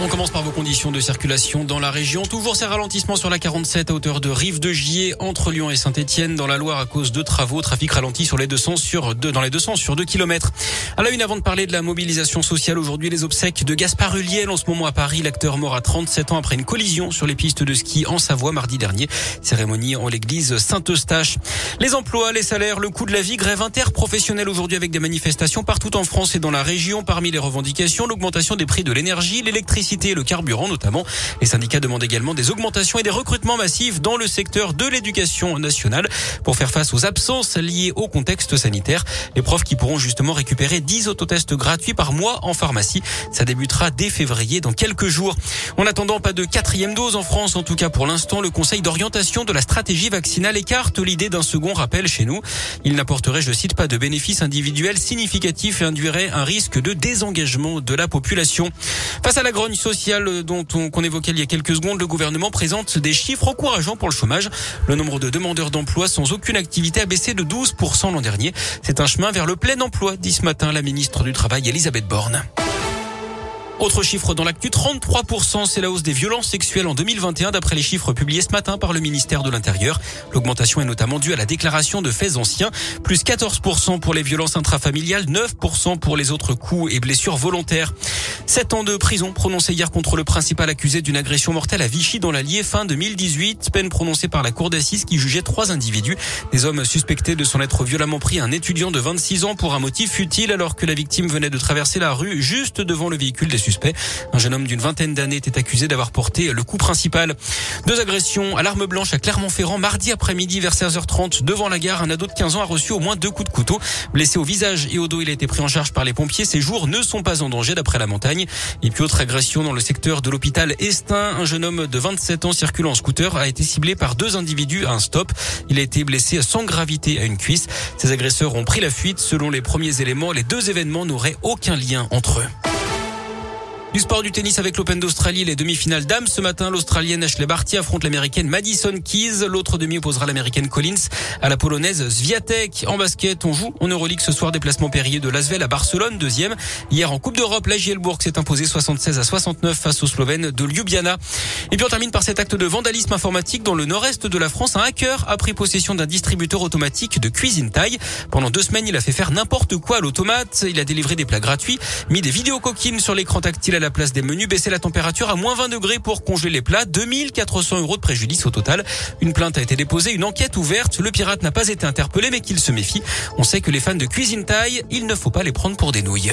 On commence par vos conditions de circulation dans la région. Toujours ces ralentissements sur la 47 à hauteur de Rive de Gier entre Lyon et Saint-Etienne dans la Loire à cause de travaux. Trafic ralenti sur les deux sens sur deux, dans les deux sens sur deux kilomètres. À la une, avant de parler de la mobilisation sociale aujourd'hui, les obsèques de Gaspard Huliel en ce moment à Paris. L'acteur mort à 37 ans après une collision sur les pistes de ski en Savoie mardi dernier. Cérémonie en l'église Saint-Eustache. Les emplois, les salaires, le coût de la vie, grève interprofessionnelle aujourd'hui avec des manifestations partout en France et dans la région. Parmi les revendications, l'augmentation des prix de l'énergie, l'électricité le carburant notamment. Les syndicats demandent également des augmentations et des recrutements massifs dans le secteur de l'éducation nationale pour faire face aux absences liées au contexte sanitaire. Les profs qui pourront justement récupérer 10 autotests gratuits par mois en pharmacie. Ça débutera dès février dans quelques jours. En attendant, pas de quatrième dose en France. En tout cas, pour l'instant, le Conseil d'orientation de la stratégie vaccinale écarte l'idée d'un second rappel chez nous. Il n'apporterait, je cite, pas de bénéfices individuels significatifs et induirait un risque de désengagement de la population. Face à la grogne sociale dont on, évoquait il y a quelques secondes, le gouvernement présente des chiffres encourageants pour le chômage. Le nombre de demandeurs d'emploi sans aucune activité a baissé de 12% l'an dernier. C'est un chemin vers le plein emploi, dit ce matin la ministre du Travail Elisabeth Borne. Autre chiffre dans l'actu, 33%, c'est la hausse des violences sexuelles en 2021 d'après les chiffres publiés ce matin par le ministère de l'Intérieur. L'augmentation est notamment due à la déclaration de faits anciens, plus 14% pour les violences intrafamiliales, 9% pour les autres coups et blessures volontaires. Sept ans de prison prononcés hier contre le principal accusé d'une agression mortelle à Vichy dans l'Allier fin 2018, peine prononcée par la cour d'assises qui jugeait trois individus, des hommes suspectés de s'en être violemment pris un étudiant de 26 ans pour un motif futile alors que la victime venait de traverser la rue juste devant le véhicule des Un jeune homme d'une vingtaine d'années était accusé d'avoir porté le coup principal. Deux agressions à l'arme blanche à Clermont-Ferrand mardi après-midi vers 16h30 devant la gare. Un ado de 15 ans a reçu au moins deux coups de couteau. Blessé au visage et au dos, il a été pris en charge par les pompiers. Ses jours ne sont pas en danger d'après la montagne. Et puis autre agression dans le secteur de l'hôpital Estin. Un jeune homme de 27 ans circulant en scooter a été ciblé par deux individus à un stop. Il a été blessé sans gravité à une cuisse. Ces agresseurs ont pris la fuite. Selon les premiers éléments, les deux événements n'auraient aucun lien entre eux. Du sport du tennis avec l'Open d'Australie, les demi-finales dames. Ce matin, l'Australienne Ashley Barty affronte l'Américaine Madison Keys. L'autre demi opposera l'Américaine Collins à la Polonaise Sviatek. En basket, on joue en Euroleague ce soir. Déplacement périllé de Lasvel à Barcelone, deuxième. Hier, en Coupe d'Europe, la Gielbourg s'est imposée 76 à 69 face aux Slovènes de Ljubljana. Et puis on termine par cet acte de vandalisme informatique dans le nord-est de la France. Un hacker a pris possession d'un distributeur automatique de cuisine taille. Pendant deux semaines, il a fait faire n'importe quoi à l'automate. Il a délivré des plats gratuits, mis des vidéos coquines sur l'écran tactile à la place des menus, baisser la température à moins 20 degrés pour congeler les plats. 2400 euros de préjudice au total. Une plainte a été déposée, une enquête ouverte. Le pirate n'a pas été interpellé, mais qu'il se méfie. On sait que les fans de cuisine taille, il ne faut pas les prendre pour des nouilles.